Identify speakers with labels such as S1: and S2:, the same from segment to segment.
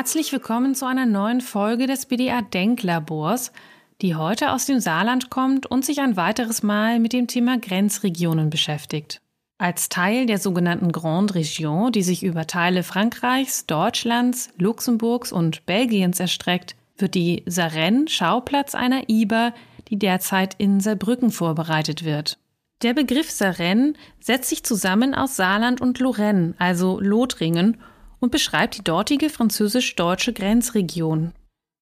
S1: Herzlich willkommen zu einer neuen Folge des BDA Denklabors, die heute aus dem Saarland kommt und sich ein weiteres Mal mit dem Thema Grenzregionen beschäftigt. Als Teil der sogenannten Grande Région, die sich über Teile Frankreichs, Deutschlands, Luxemburgs und Belgiens erstreckt, wird die Sarenne Schauplatz einer IBA, die derzeit in Saarbrücken vorbereitet wird. Der Begriff Sarenne setzt sich zusammen aus Saarland und Lorraine, also Lothringen, und beschreibt die dortige französisch-deutsche Grenzregion.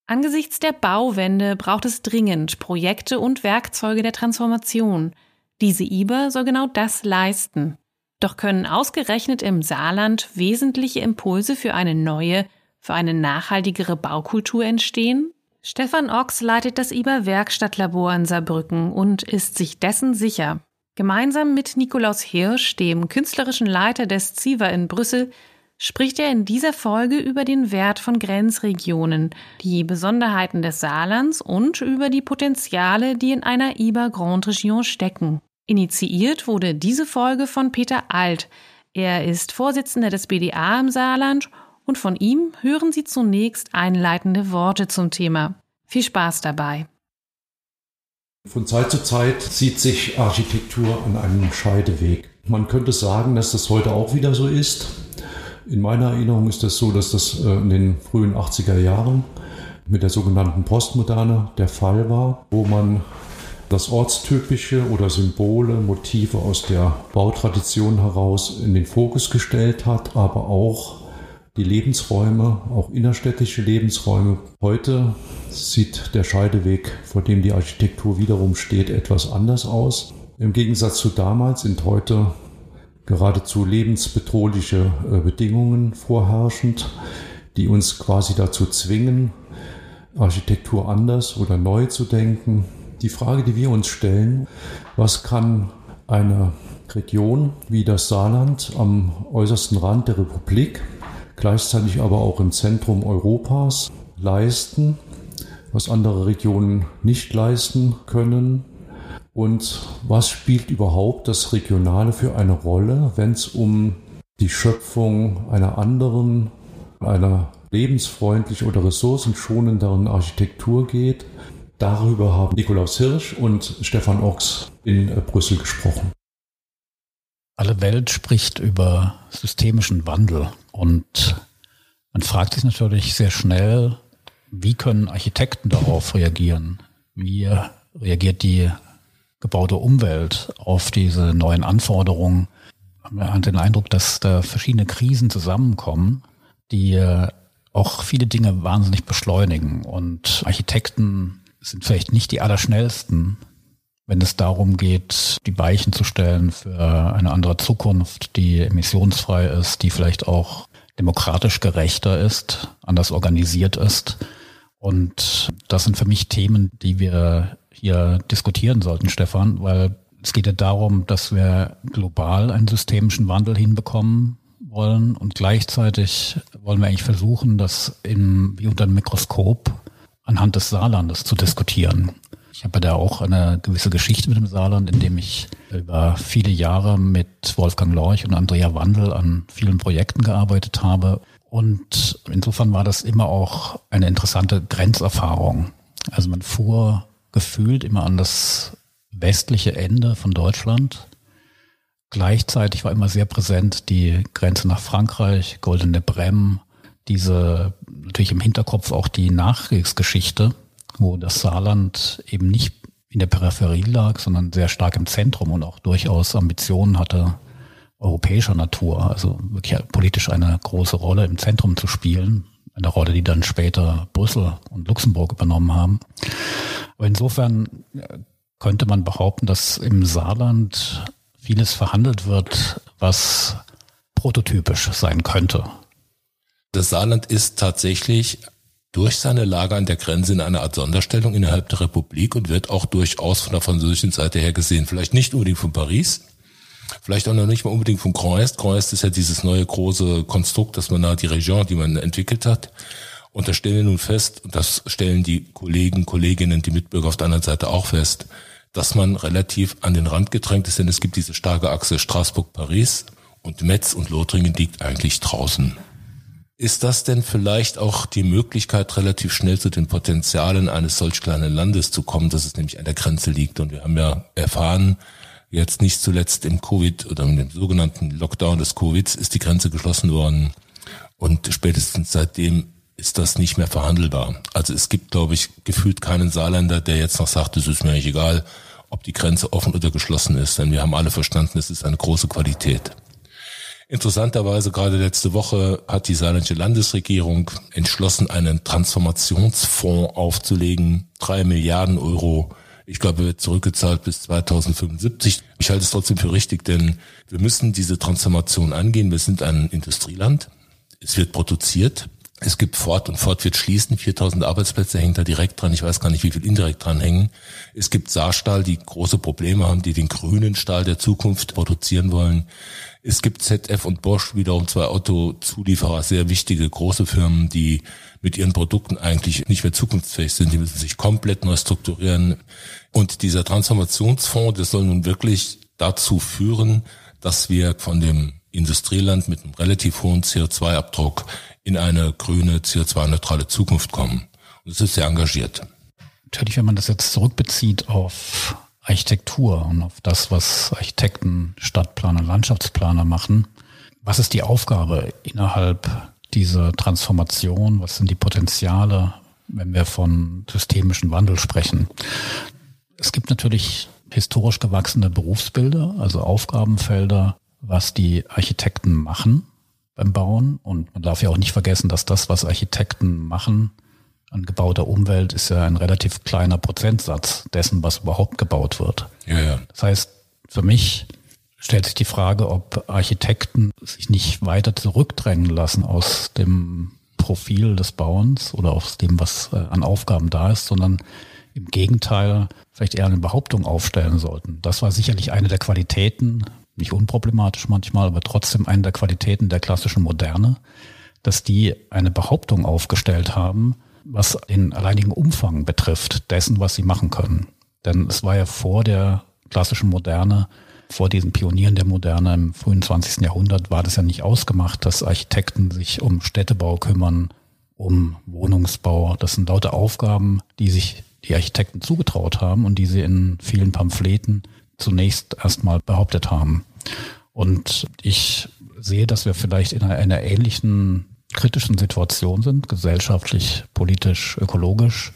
S1: Angesichts der Bauwende braucht es dringend Projekte und Werkzeuge der Transformation. Diese IBA soll genau das leisten. Doch können ausgerechnet im Saarland wesentliche Impulse für eine neue, für eine nachhaltigere Baukultur entstehen? Stefan Ochs leitet das IBA Werkstattlabor in Saarbrücken und ist sich dessen sicher. Gemeinsam mit Nikolaus Hirsch, dem künstlerischen Leiter des ZIVA in Brüssel, spricht er in dieser Folge über den Wert von Grenzregionen, die Besonderheiten des Saarlands und über die Potenziale, die in einer IBA Grande Region stecken. Initiiert wurde diese Folge von Peter Alt. Er ist Vorsitzender des BDA im Saarland und von ihm hören Sie zunächst einleitende Worte zum Thema. Viel Spaß dabei.
S2: Von Zeit zu Zeit sieht sich Architektur an einem Scheideweg. Man könnte sagen, dass das heute auch wieder so ist. In meiner Erinnerung ist es das so, dass das äh, in den frühen 80er Jahren mit der sogenannten Postmoderne der Fall war, wo man das Ortstypische oder Symbole, Motive aus der Bautradition heraus in den Fokus gestellt hat, aber auch die Lebensräume, auch innerstädtische Lebensräume. Heute sieht der Scheideweg, vor dem die Architektur wiederum steht, etwas anders aus. Im Gegensatz zu damals sind heute geradezu lebensbedrohliche äh, Bedingungen vorherrschend, die uns quasi dazu zwingen, Architektur anders oder neu zu denken. Die Frage, die wir uns stellen, was kann eine Region wie das Saarland am äußersten Rand der Republik, gleichzeitig aber auch im Zentrum Europas leisten, was andere Regionen nicht leisten können und was spielt überhaupt das Regionale für eine Rolle, wenn es um die Schöpfung einer anderen, einer lebensfreundlich oder ressourcenschonenderen Architektur geht? Darüber haben Nikolaus Hirsch und Stefan Ochs in äh, Brüssel gesprochen.
S3: Alle Welt spricht über systemischen Wandel und man fragt sich natürlich sehr schnell, wie können Architekten darauf reagieren? Wie reagiert die gebaute Umwelt auf diese neuen Anforderungen. Man hat den Eindruck, dass da verschiedene Krisen zusammenkommen, die äh, auch viele Dinge wahnsinnig beschleunigen. Und Architekten sind vielleicht nicht die allerschnellsten, wenn es darum geht, die Weichen zu stellen für eine andere Zukunft, die emissionsfrei ist, die vielleicht auch demokratisch gerechter ist, anders organisiert ist. Und das sind für mich Themen, die wir hier diskutieren sollten, Stefan, weil es geht ja darum, dass wir global einen systemischen Wandel hinbekommen wollen und gleichzeitig wollen wir eigentlich versuchen, das im, wie unter einem Mikroskop anhand des Saarlandes zu diskutieren. Ich habe da auch eine gewisse Geschichte mit dem Saarland, in dem ich über viele Jahre mit Wolfgang Lorch und Andrea Wandel an vielen Projekten gearbeitet habe. Und insofern war das immer auch eine interessante Grenzerfahrung. Also man fuhr gefühlt immer an das westliche Ende von Deutschland. Gleichzeitig war immer sehr präsent die Grenze nach Frankreich, Goldene Brem, diese natürlich im Hinterkopf auch die Nachkriegsgeschichte, wo das Saarland eben nicht in der Peripherie lag, sondern sehr stark im Zentrum und auch durchaus Ambitionen hatte, europäischer Natur, also wirklich politisch eine große Rolle im Zentrum zu spielen, eine Rolle, die dann später Brüssel und Luxemburg übernommen haben. Aber insofern äh, könnte man behaupten, dass im Saarland vieles verhandelt wird, was prototypisch sein könnte.
S4: Das Saarland ist tatsächlich durch seine Lage an der Grenze in einer Art Sonderstellung innerhalb der Republik und wird auch durchaus von der französischen Seite her gesehen. Vielleicht nicht unbedingt von Paris, vielleicht auch noch nicht mal unbedingt von. Grand Est ist ja dieses neue große Konstrukt, das man da, die Region, die man entwickelt hat. Und da stellen wir nun fest, und das stellen die Kollegen, Kolleginnen, die Mitbürger auf der anderen Seite auch fest, dass man relativ an den Rand gedrängt ist, denn es gibt diese starke Achse Straßburg-Paris und Metz und Lothringen liegt eigentlich draußen. Ist das denn vielleicht auch die Möglichkeit, relativ schnell zu den Potenzialen eines solch kleinen Landes zu kommen, dass es nämlich an der Grenze liegt? Und wir haben ja erfahren, jetzt nicht zuletzt im Covid oder im sogenannten Lockdown des Covids ist die Grenze geschlossen worden. Und spätestens seitdem ist das nicht mehr verhandelbar. Also es gibt, glaube ich, gefühlt keinen Saarländer, der jetzt noch sagt, es ist mir nicht egal, ob die Grenze offen oder geschlossen ist. Denn wir haben alle verstanden, es ist eine große Qualität. Interessanterweise gerade letzte Woche hat die saarländische Landesregierung entschlossen, einen Transformationsfonds aufzulegen. Drei Milliarden Euro. Ich glaube, wird zurückgezahlt bis 2075. Ich halte es trotzdem für richtig, denn wir müssen diese Transformation angehen. Wir sind ein Industrieland. Es wird produziert. Es gibt Ford und Ford wird schließen. 4000 Arbeitsplätze hängen da direkt dran. Ich weiß gar nicht, wie viel indirekt dran hängen. Es gibt Saarstahl, die große Probleme haben, die den grünen Stahl der Zukunft produzieren wollen. Es gibt ZF und Bosch wiederum zwei Autozulieferer, sehr wichtige große Firmen, die mit ihren Produkten eigentlich nicht mehr zukunftsfähig sind. Die müssen sich komplett neu strukturieren. Und dieser Transformationsfonds, das soll nun wirklich dazu führen, dass wir von dem Industrieland mit einem relativ hohen CO2-Abdruck in eine grüne, CO2-neutrale Zukunft kommen. Und es ist sehr engagiert.
S3: Natürlich, wenn man das jetzt zurückbezieht auf Architektur und auf das, was Architekten, Stadtplaner, Landschaftsplaner machen. Was ist die Aufgabe innerhalb dieser Transformation? Was sind die Potenziale, wenn wir von systemischen Wandel sprechen? Es gibt natürlich historisch gewachsene Berufsbilder, also Aufgabenfelder, was die Architekten machen beim Bauen. Und man darf ja auch nicht vergessen, dass das, was Architekten machen, an gebauter Umwelt ist ja ein relativ kleiner Prozentsatz dessen, was überhaupt gebaut wird.
S4: Ja, ja.
S3: Das heißt, für mich stellt sich die Frage, ob Architekten sich nicht weiter zurückdrängen lassen aus dem Profil des Bauens oder aus dem, was äh, an Aufgaben da ist, sondern im Gegenteil vielleicht eher eine Behauptung aufstellen sollten. Das war sicherlich eine der Qualitäten, nicht unproblematisch manchmal, aber trotzdem eine der Qualitäten der klassischen Moderne, dass die eine Behauptung aufgestellt haben, was den alleinigen Umfang betrifft, dessen, was sie machen können. Denn es war ja vor der klassischen Moderne, vor diesen Pionieren der Moderne im frühen 20. Jahrhundert war das ja nicht ausgemacht, dass Architekten sich um Städtebau kümmern, um Wohnungsbau. Das sind lauter Aufgaben, die sich die Architekten zugetraut haben und die sie in vielen Pamphleten zunächst erstmal behauptet haben. Und ich sehe, dass wir vielleicht in einer, ähnlichen kritischen Situation sind, gesellschaftlich, politisch, ökologisch,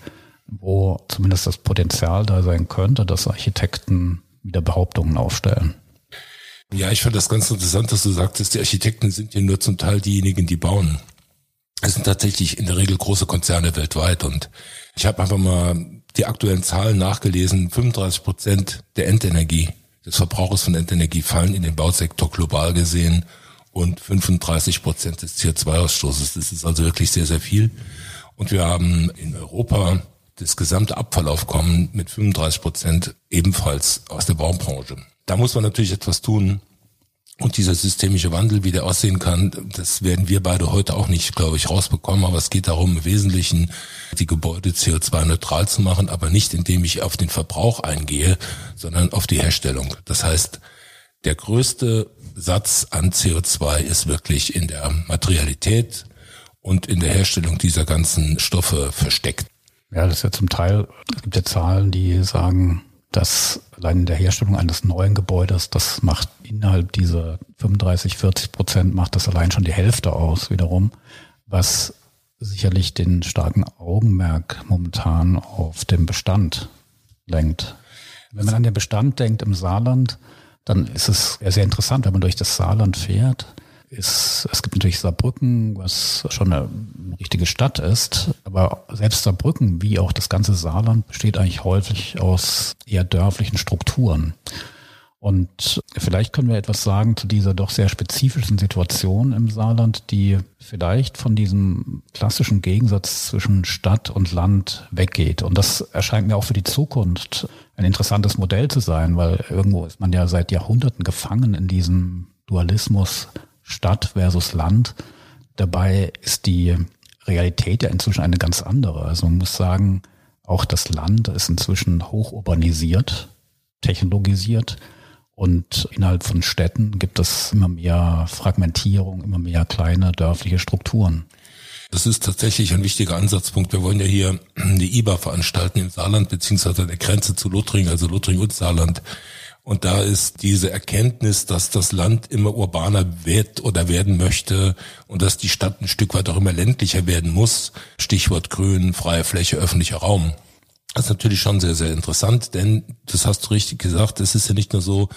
S3: wo zumindest das Potenzial da sein könnte, dass Architekten wieder Behauptungen aufstellen.
S4: Ja, ich fand das ganz interessant, dass du sagtest, die Architekten sind ja nur zum Teil diejenigen, die bauen. Es sind tatsächlich in der Regel große Konzerne weltweit und ich habe einfach mal die aktuellen Zahlen nachgelesen. 35 Prozent der Endenergie, des Verbrauchs von Endenergie fallen in den Bausektor global gesehen und 35 Prozent des CO2-Ausstoßes. Das ist also wirklich sehr, sehr viel. Und wir haben in Europa das gesamte Abfallaufkommen mit 35 Prozent ebenfalls aus der Baubranche. Da muss man natürlich etwas tun. Und dieser systemische Wandel, wie der aussehen kann, das werden wir beide heute auch nicht, glaube ich, rausbekommen. Aber es geht darum, im Wesentlichen die Gebäude CO2-neutral zu machen, aber nicht indem ich auf den Verbrauch eingehe, sondern auf die Herstellung. Das heißt, der größte Satz an CO2 ist wirklich in der Materialität und in der Herstellung dieser ganzen Stoffe versteckt.
S3: Ja, das ist ja zum Teil, es gibt ja Zahlen, die sagen, dass allein in der Herstellung eines neuen Gebäudes, das macht innerhalb dieser 35, 40 Prozent, macht das allein schon die Hälfte aus wiederum, was sicherlich den starken Augenmerk momentan auf den Bestand lenkt. Wenn man an den Bestand denkt im Saarland, dann ist es sehr interessant, wenn man durch das Saarland fährt. Ist, es gibt natürlich Saarbrücken, was schon eine richtige Stadt ist, aber selbst Saarbrücken, wie auch das ganze Saarland, besteht eigentlich häufig aus eher dörflichen Strukturen. Und vielleicht können wir etwas sagen zu dieser doch sehr spezifischen Situation im Saarland, die vielleicht von diesem klassischen Gegensatz zwischen Stadt und Land weggeht. Und das erscheint mir auch für die Zukunft ein interessantes Modell zu sein, weil irgendwo ist man ja seit Jahrhunderten gefangen in diesem Dualismus Stadt versus Land. Dabei ist die Realität ja inzwischen eine ganz andere. Also man muss sagen, auch das Land ist inzwischen hoch urbanisiert, technologisiert Und innerhalb von Städten gibt es immer mehr Fragmentierung, immer mehr kleine dörfliche Strukturen.
S4: Das ist tatsächlich ein wichtiger Ansatzpunkt. Wir wollen ja hier die IBA veranstalten im Saarland beziehungsweise an der Grenze zu Lothringen, also Lothringen und Saarland. Und da ist diese Erkenntnis, dass das Land immer urbaner wird oder werden möchte und dass die Stadt ein Stück weit auch immer ländlicher werden muss. Stichwort Grün, freie Fläche, öffentlicher Raum. Das ist natürlich schon sehr, sehr interessant, denn das hast du richtig gesagt, es ist ja nicht nur so,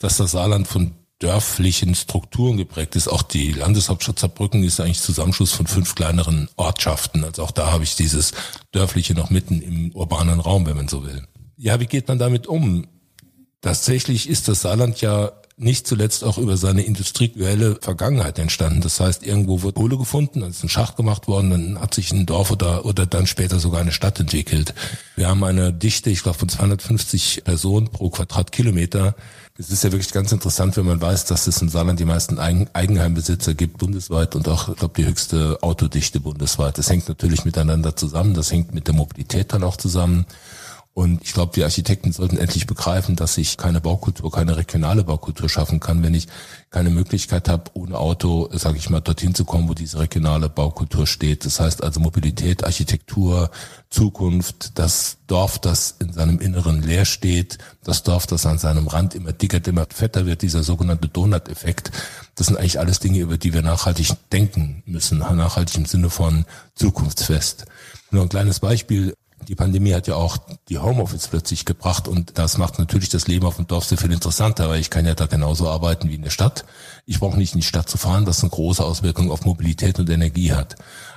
S4: dass das Saarland von dörflichen Strukturen geprägt ist. Auch die Landeshauptstadt Saarbrücken ist eigentlich Zusammenschluss von fünf kleineren Ortschaften. Also auch da habe ich dieses dörfliche noch mitten im urbanen Raum, wenn man so will. Ja, wie geht man damit um? Tatsächlich ist das Saarland ja nicht zuletzt auch über seine industrielle Vergangenheit entstanden. Das heißt, irgendwo wird Kohle gefunden, dann ist ein Schacht gemacht worden, dann hat sich ein Dorf oder, oder dann später sogar eine Stadt entwickelt. Wir haben eine Dichte, ich glaube, von 250 Personen pro Quadratkilometer. Es ist ja wirklich ganz interessant, wenn man weiß, dass es im Saarland die meisten Eigenheimbesitzer gibt bundesweit und auch, ich glaube, die höchste Autodichte bundesweit. Das hängt natürlich miteinander zusammen, das hängt mit der Mobilität dann auch zusammen. Und ich glaube, wir Architekten sollten endlich begreifen, dass ich keine Baukultur, keine regionale Baukultur schaffen kann, wenn ich keine Möglichkeit habe, ohne Auto, sage ich mal, dorthin zu kommen, wo diese regionale Baukultur steht. Das heißt also Mobilität, Architektur, Zukunft, das Dorf, das in seinem Inneren leer steht, das Dorf, das an seinem Rand immer dicker, immer fetter wird, dieser sogenannte Donut-Effekt. Das sind eigentlich alles Dinge, über die wir nachhaltig denken müssen, nachhaltig im Sinne von zukunftsfest. Nur ein kleines Beispiel. Die Pandemie hat ja auch die Homeoffice plötzlich gebracht und das macht natürlich das Leben auf dem Dorf sehr viel interessanter, weil ich kann ja da genauso arbeiten wie in der Stadt. Ich brauche nicht in die Stadt zu fahren, was eine große Auswirkung auf Mobilität und Energie hat.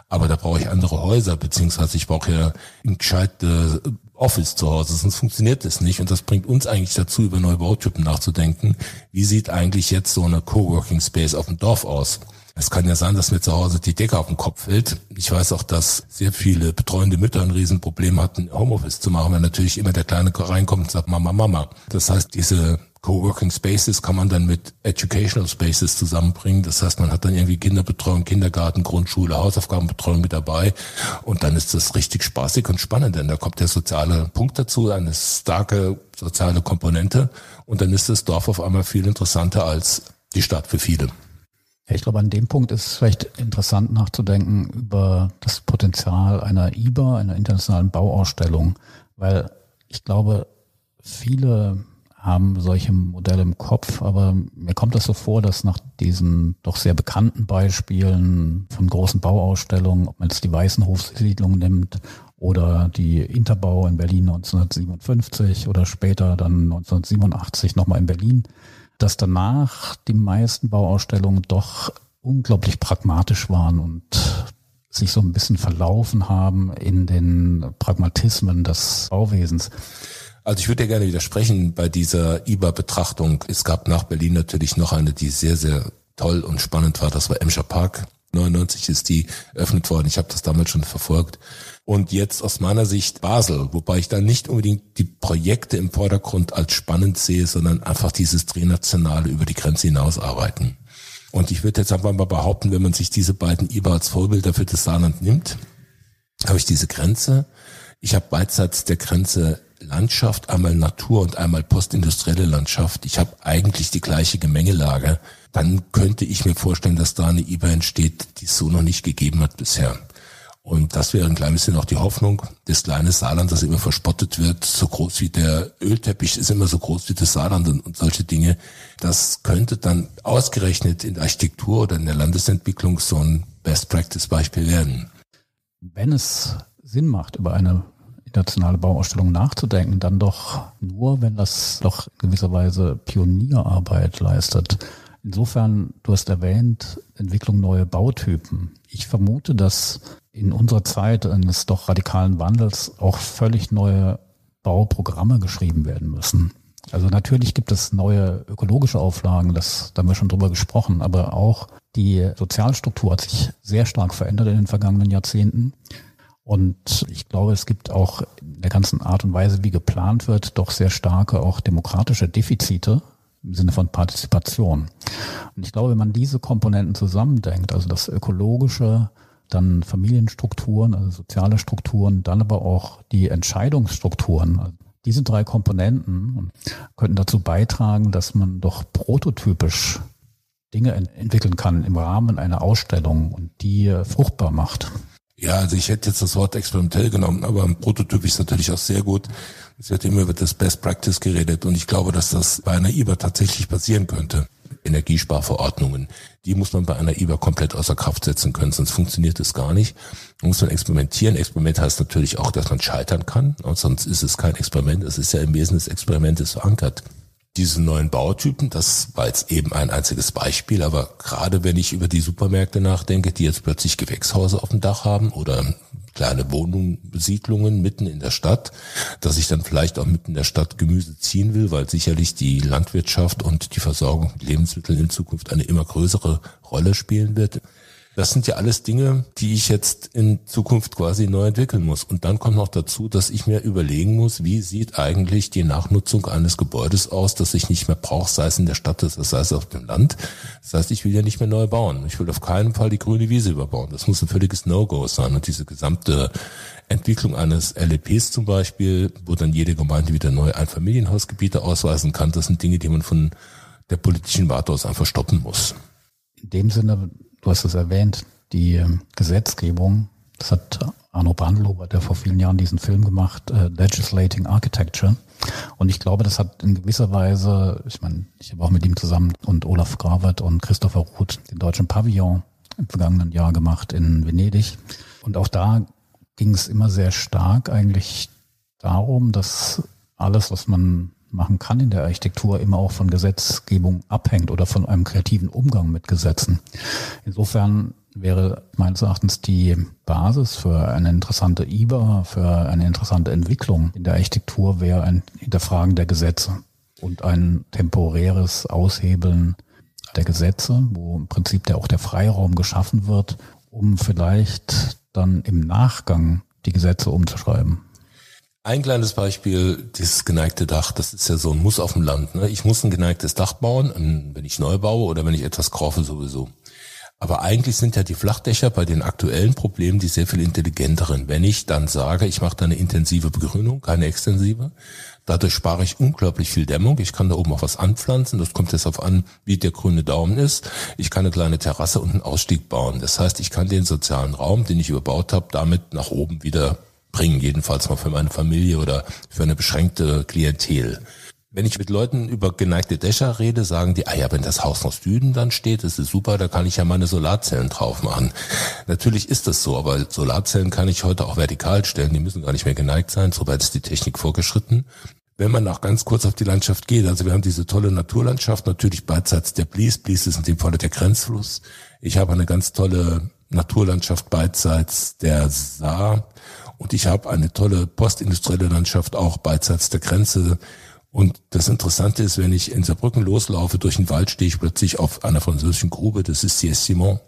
S4: Aber da brauche ich andere Häuser, beziehungsweise ich brauche ja ein gescheites Office zu Hause, sonst funktioniert das nicht. Und das bringt uns eigentlich dazu, über neue Bautypen nachzudenken. Wie sieht eigentlich jetzt so eine Coworking Space auf dem Dorf aus? Es kann ja sein, dass mir zu Hause die Decke auf den Kopf fällt. Ich weiß auch, dass sehr viele betreuende Mütter ein Riesenproblem hatten, Homeoffice zu machen, weil natürlich immer der Kleine reinkommt und sagt Mama, Mama. Das heißt, diese Coworking Spaces kann man dann mit Educational Spaces zusammenbringen. Das heißt, man hat dann irgendwie Kinderbetreuung, Kindergarten, Grundschule, Hausaufgabenbetreuung mit dabei. Und dann ist das richtig spaßig und spannend, denn da kommt der soziale Punkt dazu, eine starke soziale Komponente. Und dann ist das Dorf auf einmal viel interessanter als die Stadt für viele.
S3: Ich glaube, an dem Punkt ist es vielleicht interessant nachzudenken über das Potenzial einer IBA, einer internationalen Bauausstellung, weil ich glaube, viele haben solche Modelle im Kopf, aber mir kommt das so vor, dass nach diesen doch sehr bekannten Beispielen von großen Bauausstellungen, ob man jetzt die Weißenhofsiedlung nimmt oder die Interbau in Berlin 1957 oder später dann 1987 nochmal in Berlin, dass danach die meisten Bauausstellungen doch unglaublich pragmatisch waren und sich so ein bisschen verlaufen haben in den Pragmatismen des Bauwesens.
S4: Also ich würde ja gerne widersprechen bei dieser IBA-Betrachtung. Es gab nach Berlin natürlich noch eine, die sehr, sehr toll und spannend war. Das war Emscher Park. 99 ist die eröffnet worden. Ich habe das damals schon verfolgt. Und jetzt aus meiner Sicht Basel, wobei ich da nicht unbedingt die Projekte im Vordergrund als spannend sehe, sondern einfach dieses Drehnationale über die Grenze hinaus arbeiten. Und ich würde jetzt einfach mal behaupten, wenn man sich diese beiden IBA als Vorbilder für das Saarland nimmt, habe ich diese Grenze. Ich habe beidseits der Grenze Landschaft, einmal Natur und einmal postindustrielle Landschaft. Ich habe eigentlich die gleiche Gemengelage. Dann könnte ich mir vorstellen, dass da eine IBA entsteht, die es so noch nicht gegeben hat bisher. Und das wäre ein klein bisschen auch die Hoffnung des kleinen Saarland, das immer verspottet wird, so groß wie der Ölteppich ist immer so groß wie das Saarland und, und solche Dinge. Das könnte dann ausgerechnet in der Architektur oder in der Landesentwicklung so ein Best-Practice-Beispiel werden.
S3: Wenn es Sinn macht, über eine internationale Bauausstellung nachzudenken, dann doch nur, wenn das doch in gewisser Weise Pionierarbeit leistet. Insofern, du hast erwähnt, Entwicklung neuer Bautypen. Ich vermute, dass in unserer Zeit eines doch radikalen Wandels auch völlig neue Bauprogramme geschrieben werden müssen. Also natürlich gibt es neue ökologische Auflagen, das, da haben wir schon drüber gesprochen, aber auch die Sozialstruktur hat sich sehr stark verändert in den vergangenen Jahrzehnten. Und ich glaube, es gibt auch in der ganzen Art und Weise, wie geplant wird, doch sehr starke auch demokratische Defizite im Sinne von Partizipation. Und ich glaube, wenn man diese Komponenten zusammendenkt, also das ökologische, dann Familienstrukturen, also soziale Strukturen, dann aber auch die Entscheidungsstrukturen, also Diese drei Komponenten könnten dazu beitragen, dass man doch prototypisch Dinge entwickeln kann im Rahmen einer Ausstellung und die fruchtbar macht.
S4: Ja, also ich hätte jetzt das Wort experimentell genommen, aber ein Prototyp ist natürlich auch sehr gut. Es wird immer über das Best Practice geredet und ich glaube, dass das bei einer IBA tatsächlich passieren könnte. Energiesparverordnungen, die muss man bei einer IBA komplett außer Kraft setzen können, sonst funktioniert es gar nicht. Man muss man experimentieren. Experiment heißt natürlich auch, dass man scheitern kann, und sonst ist es kein Experiment. Es ist ja im Wesen des Experimentes verankert diese neuen Bautypen, das war jetzt eben ein einziges Beispiel, aber gerade wenn ich über die Supermärkte nachdenke, die jetzt plötzlich Gewächshäuser auf dem Dach haben oder kleine Wohnbesiedlungen mitten in der Stadt, dass ich dann vielleicht auch mitten in der Stadt Gemüse ziehen will, weil sicherlich die Landwirtschaft und die Versorgung mit Lebensmitteln in Zukunft eine immer größere Rolle spielen wird. Das sind ja alles Dinge, die ich jetzt in Zukunft quasi neu entwickeln muss. Und dann kommt noch dazu, dass ich mir überlegen muss, wie sieht eigentlich die Nachnutzung eines Gebäudes aus, das ich nicht mehr brauche, sei es in der Stadt, sei es auf dem Land. Das heißt, ich will ja nicht mehr neu bauen. Ich will auf keinen Fall die grüne Wiese überbauen. Das muss ein völliges No-Go sein. Und diese gesamte Entwicklung eines LEPs zum Beispiel, wo dann jede Gemeinde wieder neu Einfamilienhausgebiete ausweisen kann, das sind Dinge, die man von der politischen Warte aus einfach stoppen muss.
S3: In dem Sinne Du hast es erwähnt, die ähm, Gesetzgebung, das hat Arno Brandlober, der vor vielen Jahren diesen Film gemacht, äh, Legislating Architecture. Und ich glaube, das hat in gewisser Weise, ich meine, ich habe auch mit ihm zusammen und Olaf Gravert und Christopher Ruth den deutschen Pavillon im vergangenen Jahr gemacht in Venedig. Und auch da ging es immer sehr stark eigentlich darum, dass alles, was man machen kann in der Architektur, immer auch von Gesetzgebung abhängt oder von einem kreativen Umgang mit Gesetzen. Insofern wäre meines Erachtens die Basis für eine interessante IBA, für eine interessante Entwicklung in der Architektur wäre ein Hinterfragen der Gesetze und ein temporäres Aushebeln der Gesetze, wo im Prinzip der, auch der Freiraum geschaffen wird, um vielleicht dann im Nachgang die Gesetze umzuschreiben.
S4: Ein kleines Beispiel, dieses geneigte Dach, das ist ja so ein Muss auf dem Land. Ne? Ich muss ein geneigtes Dach bauen, wenn ich neu baue oder wenn ich etwas kaufe sowieso. Aber eigentlich sind ja die Flachdächer bei den aktuellen Problemen die sehr viel intelligenteren. Wenn ich dann sage, ich mache da eine intensive Begrünung, keine extensive, dadurch spare ich unglaublich viel Dämmung. Ich kann da oben auch was anpflanzen. Das kommt jetzt auf an, wie der grüne Daumen ist. Ich kann eine kleine Terrasse und einen Ausstieg bauen. Das heißt, ich kann den sozialen Raum, den ich überbaut habe, damit nach oben wieder bringen, jedenfalls mal für meine Familie oder für eine beschränkte Klientel. Wenn ich mit Leuten über geneigte Dächer rede, sagen die, ah ja, wenn das Haus nach Süden dann steht, ist super, da kann ich ja meine Solarzellen drauf machen. Natürlich ist das so, aber Solarzellen kann ich heute auch vertikal stellen, die müssen gar nicht mehr geneigt sein, soweit ist die Technik vorgeschritten. Wenn man noch ganz kurz auf die Landschaft geht, also wir haben diese tolle Naturlandschaft, natürlich beidseits der Blies, Blies ist in dem Falle der Grenzfluss. Ich habe eine ganz tolle Naturlandschaft beidseits der Saar und ich habe eine tolle postindustrielle Landschaft auch beidseits der Grenze. Und das Interessante ist, wenn ich in Saarbrücken loslaufe, durch den Wald stehe ich plötzlich auf einer französischen Grube, das ist Sies Simon.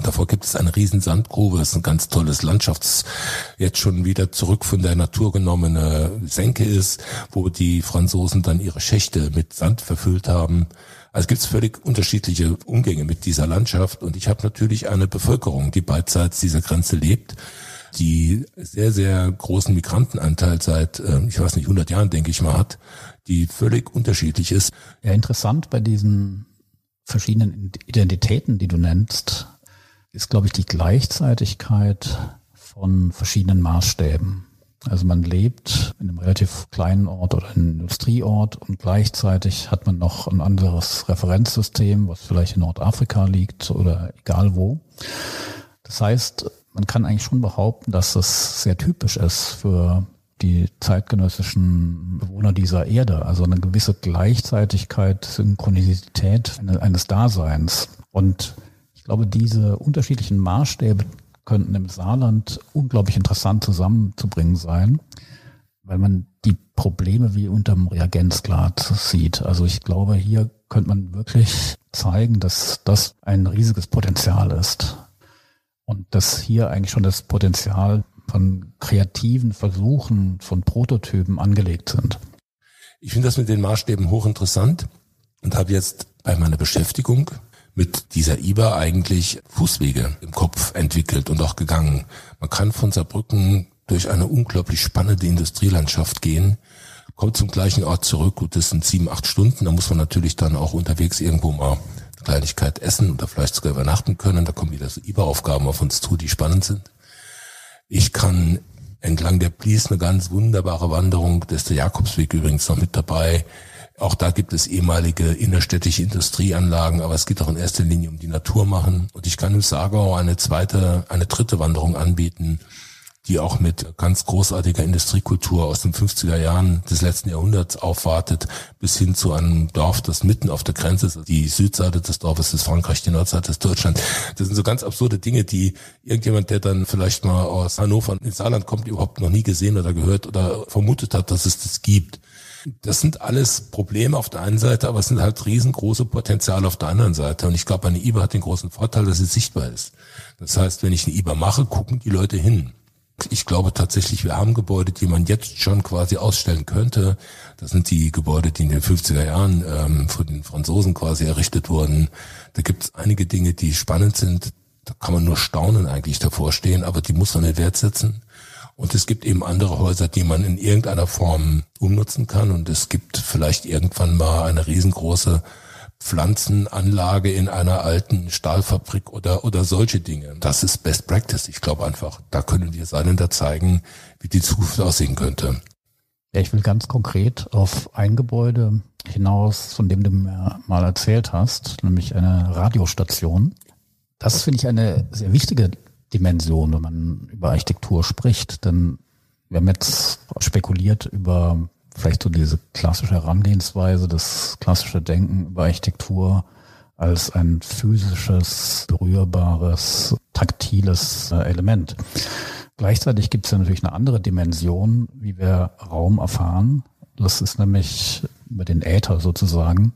S4: Davor gibt es eine riesen Sandgrube, das ist ein ganz tolles Landschafts, jetzt schon wieder zurück von der Natur genommene Senke ist, wo die Franzosen dann ihre Schächte mit Sand verfüllt haben. Also gibt es völlig unterschiedliche Umgänge mit dieser Landschaft und ich habe natürlich eine Bevölkerung, die beidseits dieser Grenze lebt die sehr, sehr großen Migrantenanteil seit, äh, ich weiß nicht, 100 Jahren, denke ich mal, hat, die völlig unterschiedlich ist.
S3: Ja, interessant bei diesen verschiedenen Identitäten, die du nennst, ist, glaube ich, die Gleichzeitigkeit von verschiedenen Maßstäben. Also man lebt in einem relativ kleinen Ort oder einem Industrieort und gleichzeitig hat man noch ein anderes Referenzsystem, was vielleicht in Nordafrika liegt oder egal wo. Das heißt, man kann eigentlich schon behaupten, dass das sehr typisch ist für die zeitgenössischen Bewohner dieser Erde. Also eine gewisse Gleichzeitigkeit, Synchronizität eines Daseins. Und ich glaube, diese unterschiedlichen Maßstäbe könnten im Saarland unglaublich interessant zusammenzubringen sein, weil man die Probleme wie unterm Reagenzglas sieht. Also ich glaube, hier könnte man wirklich zeigen, dass das ein riesiges Potenzial ist. Und dass hier eigentlich schon das Potenzial von kreativen Versuchen, von Prototypen angelegt sind.
S4: Ich finde das mit den Maßstäben hochinteressant und habe jetzt bei meiner Beschäftigung mit dieser IBA eigentlich Fußwege im Kopf entwickelt und auch gegangen. Man kann von Saarbrücken durch eine unglaublich spannende Industrielandschaft gehen, kommt zum gleichen Ort zurück. Gut, das sind sieben, acht Stunden. Da muss man natürlich dann auch unterwegs irgendwo mal Kleinigkeit essen oder vielleicht sogar übernachten können. Da kommen wieder so IBA-Aufgaben auf uns zu, die spannend sind. Ich kann entlang der Blies eine ganz wunderbare Wanderung, das ist der Jakobsweg übrigens noch mit dabei. Auch da gibt es ehemalige innerstädtische Industrieanlagen, aber es geht auch in erster Linie um die Natur machen. Und ich kann im Sargau eine zweite, eine dritte Wanderung anbieten, die auch mit ganz großartiger Industriekultur aus den 50er Jahren des letzten Jahrhunderts aufwartet, bis hin zu einem Dorf, das mitten auf der Grenze ist. Die Südseite des Dorfes ist Frankreich, die Nordseite ist Deutschland. Das sind so ganz absurde Dinge, die irgendjemand, der dann vielleicht mal aus Hannover ins Saarland kommt, überhaupt noch nie gesehen oder gehört oder vermutet hat, dass es das gibt. Das sind alles Probleme auf der einen Seite, aber es sind halt riesengroße Potenziale auf der anderen Seite. Und ich glaube, eine IBA hat den großen Vorteil, dass sie sichtbar ist. Das heißt, wenn ich eine IBA mache, gucken die Leute hin. Ich glaube tatsächlich, wir haben Gebäude, die man jetzt schon quasi ausstellen könnte. Das sind die Gebäude, die in den 50er Jahren ähm, von den Franzosen quasi errichtet wurden. Da gibt es einige Dinge, die spannend sind. Da kann man nur staunen eigentlich davor stehen, aber die muss man in Wert setzen. Und es gibt eben andere Häuser, die man in irgendeiner Form umnutzen kann. Und es gibt vielleicht irgendwann mal eine riesengroße Pflanzenanlage in einer alten Stahlfabrik oder, oder solche Dinge. Das ist Best Practice. Ich glaube einfach, da können wir Saarländer zeigen, wie die Zukunft aussehen könnte.
S3: Ja, ich will ganz konkret auf ein Gebäude hinaus, von dem du mir mal erzählt hast, nämlich eine Radiostation. Das finde ich eine sehr wichtige Dimension, wenn man über Architektur spricht. Denn wir haben jetzt spekuliert über vielleicht so diese klassische Herangehensweise, das klassische Denken über Architektur als ein physisches, berührbares, taktiles äh, Element. Gleichzeitig gibt es ja natürlich eine andere Dimension, wie wir Raum erfahren. Das ist nämlich über den Äther sozusagen.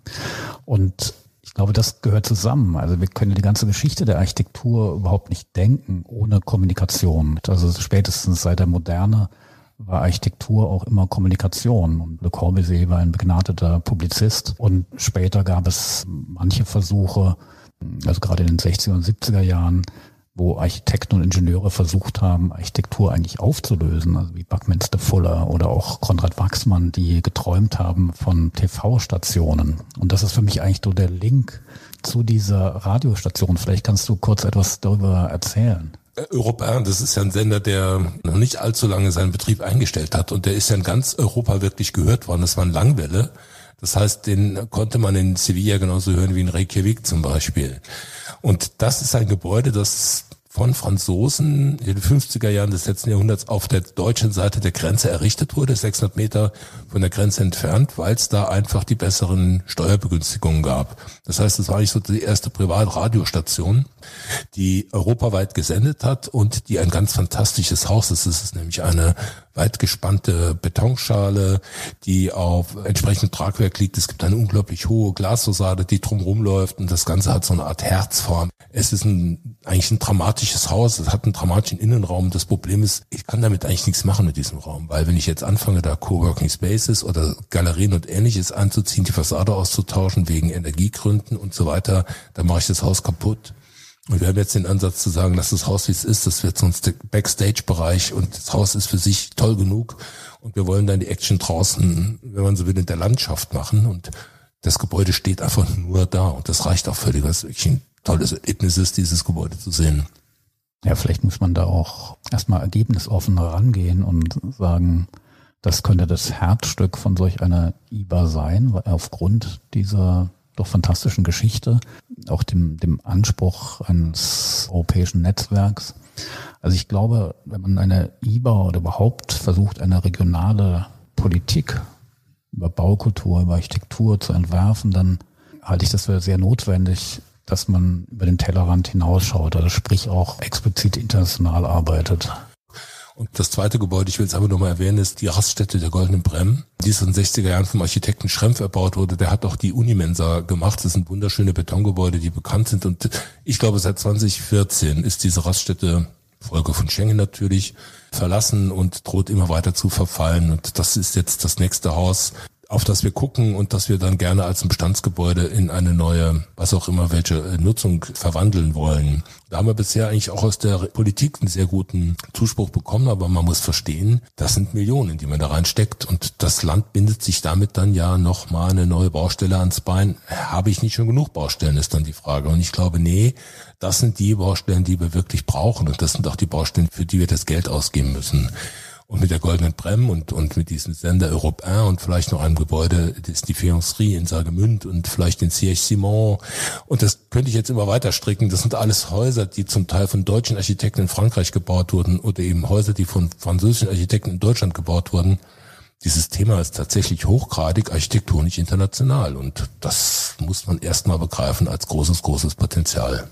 S3: Und ich glaube, das gehört zusammen. Also wir können die ganze Geschichte der Architektur überhaupt nicht denken ohne Kommunikation. Also spätestens seit der Moderne war Architektur auch immer Kommunikation. Und Le Corbusier war ein begnadeter Publizist. Und später gab es manche Versuche, also gerade in den 60er und 70er Jahren, wo Architekten und Ingenieure versucht haben, Architektur eigentlich aufzulösen, also wie Buckminster Fuller oder auch Konrad Wachsmann, die geträumt haben von TV-Stationen. Und das ist für mich eigentlich so der Link zu dieser Radiostation. Vielleicht kannst du kurz etwas darüber erzählen.
S4: Europa, das ist ja ein Sender, der noch nicht allzu lange seinen Betrieb eingestellt hat und der ist ja in ganz Europa wirklich gehört worden. Das war ein Langwelle. Das heißt, den konnte man in Sevilla genauso hören wie in Reykjavik zum Beispiel. Und das ist ein Gebäude, das von Franzosen in den 50er Jahren des letzten Jahrhunderts auf der deutschen Seite der Grenze errichtet wurde, 600 Meter von der Grenze entfernt, weil es da einfach die besseren Steuerbegünstigungen gab. Das heißt, es war nicht so die erste Privatradiostation, die europaweit gesendet hat und die ein ganz fantastisches Haus ist. Es ist nämlich eine weit gespannte Betonschale, die auf entsprechendem Tragwerk liegt. Es gibt eine unglaublich hohe Glasfassade, die drumherum läuft und das Ganze hat so eine Art Herzform. Es ist ein, eigentlich ein dramatisches Haus, es hat einen dramatischen Innenraum. Das Problem ist, ich kann damit eigentlich nichts machen mit diesem Raum, weil wenn ich jetzt anfange, da Coworking Spaces oder Galerien und ähnliches anzuziehen, die Fassade auszutauschen wegen Energiegründen und so weiter, dann mache ich das Haus kaputt. Und wir haben jetzt den Ansatz zu sagen, lass das Haus wie es ist, das wird sonst der Backstage-Bereich und das Haus ist für sich toll genug. Und wir wollen dann die Action draußen, wenn man so will, in der Landschaft machen. Und das Gebäude steht einfach nur da. Und das reicht auch völlig, was wirklich ein tolles Erlebnis ist, dieses Gebäude zu sehen.
S3: Ja, vielleicht muss man da auch erstmal ergebnisoffen rangehen und sagen, das könnte das Herzstück von solch einer IBA sein, weil aufgrund dieser doch fantastischen Geschichte, auch dem, dem Anspruch eines europäischen Netzwerks. Also ich glaube, wenn man eine IBA oder überhaupt versucht, eine regionale Politik über Baukultur, über Architektur zu entwerfen, dann halte ich das für sehr notwendig, dass man über den Tellerrand hinausschaut, also sprich auch explizit international arbeitet.
S4: Und das zweite Gebäude, ich will es aber nur mal erwähnen, ist die Raststätte der Goldenen Brem, die ist in den 60er Jahren vom Architekten Schrempf erbaut wurde. Der hat auch die Unimensa gemacht. Das sind wunderschöne Betongebäude, die bekannt sind. Und ich glaube, seit 2014 ist diese Raststätte, Folge von Schengen natürlich, verlassen und droht immer weiter zu verfallen. Und das ist jetzt das nächste Haus auf das wir gucken und das wir dann gerne als ein Bestandsgebäude in eine neue, was auch immer, welche äh, Nutzung verwandeln wollen. Da haben wir bisher eigentlich auch aus der Politik einen sehr guten Zuspruch bekommen, aber man muss verstehen, das sind Millionen, die man da reinsteckt und das Land bindet sich damit dann ja nochmal eine neue Baustelle ans Bein. Habe ich nicht schon genug Baustellen, ist dann die Frage. Und ich glaube, nee, das sind die Baustellen, die wir wirklich brauchen und das sind auch die Baustellen, für die wir das Geld ausgeben müssen und mit der Goldenen Brem und, und mit diesem Sender Europe 1 und vielleicht noch einem Gebäude, das ist die Fiancerie in Sagemünd und vielleicht den Siège Simon. Und das könnte ich jetzt immer weiter stricken. Das sind alles Häuser, die zum Teil von deutschen Architekten in Frankreich gebaut wurden oder eben Häuser, die von französischen Architekten in Deutschland gebaut wurden. Dieses Thema ist tatsächlich hochgradig architektonisch international und das muss man erstmal begreifen als großes, großes Potenzial.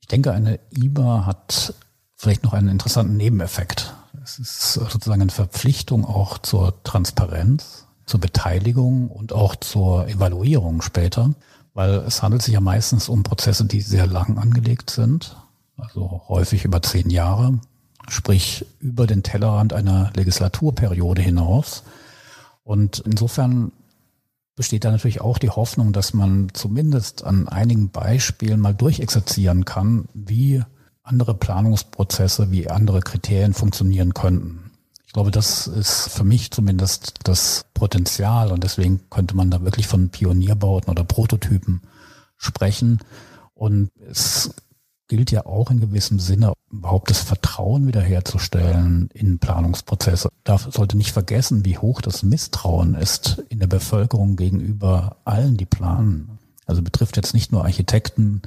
S3: Ich denke, eine IBA hat vielleicht noch einen interessanten Nebeneffekt. Es ist sozusagen eine Verpflichtung auch zur Transparenz, zur Beteiligung und auch zur Evaluierung später, weil es handelt sich ja meistens um Prozesse, die sehr lang angelegt sind, also häufig über zehn Jahre, sprich über den Tellerrand einer Legislaturperiode hinaus. Und insofern besteht da natürlich auch die Hoffnung, dass man zumindest an einigen Beispielen mal durchexerzieren kann, wie andere Planungsprozesse, wie andere Kriterien funktionieren könnten. Ich glaube, das ist für mich zumindest das Potenzial und deswegen könnte man da wirklich von Pionierbauten oder Prototypen sprechen. Und es gilt ja auch in gewissem Sinne, überhaupt das Vertrauen wiederherzustellen in Planungsprozesse. Da sollte nicht vergessen, wie hoch das Misstrauen ist in der Bevölkerung gegenüber allen, die planen. Also betrifft jetzt nicht nur Architekten,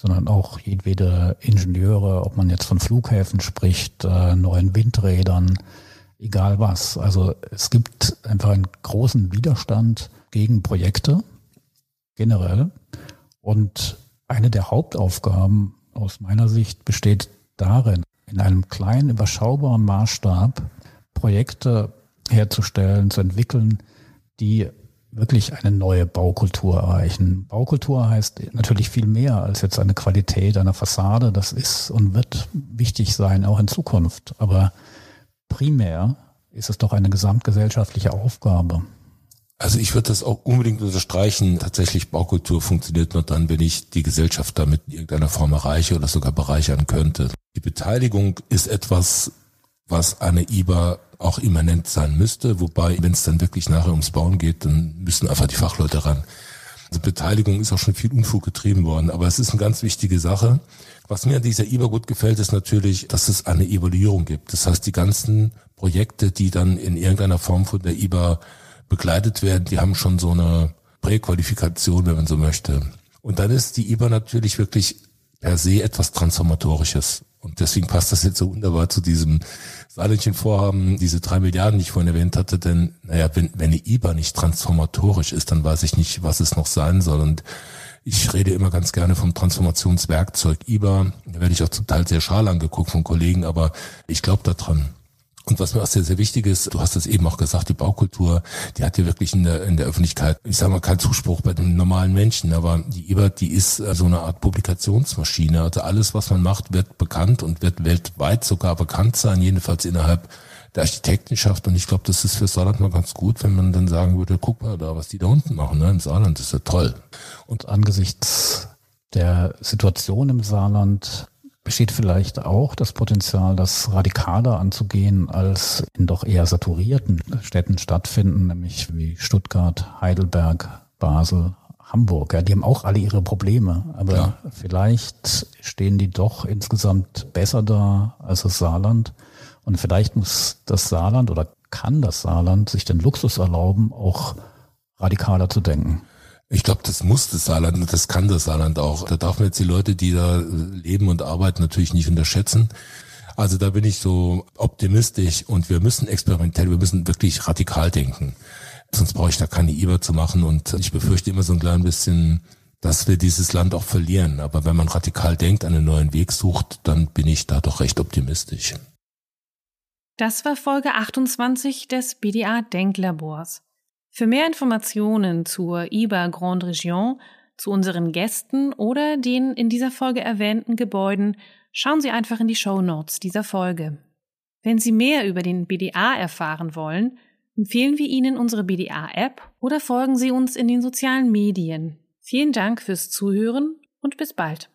S3: sondern auch jedwede Ingenieure, ob man jetzt von Flughäfen spricht, äh, neuen Windrädern, egal was. Also es gibt einfach einen großen Widerstand gegen Projekte generell. Und eine der Hauptaufgaben aus meiner Sicht besteht darin, in einem kleinen, überschaubaren Maßstab Projekte herzustellen, zu entwickeln, die wirklich eine neue Baukultur erreichen. Baukultur heißt natürlich viel mehr als jetzt eine Qualität einer Fassade. Das ist und wird wichtig sein, auch in Zukunft. Aber primär ist es doch eine gesamtgesellschaftliche Aufgabe.
S4: Also ich würde das auch unbedingt unterstreichen. Tatsächlich Baukultur funktioniert nur dann, wenn ich die Gesellschaft damit in irgendeiner Form erreiche oder sogar bereichern könnte. Die Beteiligung ist etwas, was eine IBA auch immanent sein müsste, wobei, wenn es dann wirklich nachher ums Bauen geht, dann müssen einfach die Fachleute ran. Also Beteiligung ist auch schon viel Unfug getrieben worden, aber es ist eine ganz wichtige Sache. Was mir an dieser IBA gut gefällt, ist natürlich, dass es eine Evaluierung gibt. Das heißt, die ganzen Projekte, die dann in irgendeiner Form von der IBA begleitet werden, die haben schon so eine Präqualifikation, wenn man so möchte. Und dann ist die IBA natürlich wirklich per se etwas Transformatorisches. Und deswegen passt das jetzt so wunderbar zu diesem Saarländchen-Vorhaben, diese drei Milliarden, die ich vorhin erwähnt hatte, denn, naja, wenn, wenn eine IBA nicht transformatorisch ist, dann weiß ich nicht, was es noch sein soll. Und ich rede immer ganz gerne vom Transformationswerkzeug IBA. Da werde ich auch zum Teil sehr schal angeguckt von Kollegen, aber ich glaube daran. Und was mir auch sehr, sehr wichtig ist, du hast es eben auch gesagt, die Baukultur, die hat ja wirklich in der, in der Öffentlichkeit, ich sage mal, keinen Zuspruch bei den normalen Menschen, aber die IBA, die ist so eine Art Publikationsmaschine. Also alles, was man macht, wird bekannt und wird weltweit sogar bekannt sein, jedenfalls innerhalb der Architektenschaft. Und ich glaube, das ist für Saarland mal ganz gut, wenn man dann sagen würde, guck mal da, was die da unten machen, ne? im Saarland, ist ja toll.
S3: Und angesichts der Situation im Saarland besteht vielleicht auch das Potenzial, das radikaler anzugehen, als in doch eher saturierten Städten stattfinden, nämlich wie Stuttgart, Heidelberg, Basel, Hamburg. Ja, die haben auch alle ihre Probleme, aber ja. vielleicht stehen die doch insgesamt besser da als das Saarland. Und vielleicht muss das Saarland oder kann das Saarland sich den Luxus erlauben, auch radikaler zu denken.
S4: Ich glaube, das muss das Saarland das kann das Saarland auch. Da darf man jetzt die Leute, die da leben und arbeiten, natürlich nicht unterschätzen. Also da bin ich so optimistisch und wir müssen experimentell, wir müssen wirklich radikal denken. Sonst brauche ich da keine IBA zu machen und ich befürchte immer so ein klein bisschen, dass wir dieses Land auch verlieren. Aber wenn man radikal denkt, einen neuen Weg sucht, dann bin ich da doch recht optimistisch.
S1: Das war Folge 28 des BDA Denklabors. Für mehr Informationen zur IBA Grande Region, zu unseren Gästen oder den in dieser Folge erwähnten Gebäuden, schauen Sie einfach in die Show Notes dieser Folge. Wenn Sie mehr über den BDA erfahren wollen, empfehlen wir Ihnen unsere BDA-App oder folgen Sie uns in den sozialen Medien. Vielen Dank fürs Zuhören und bis bald.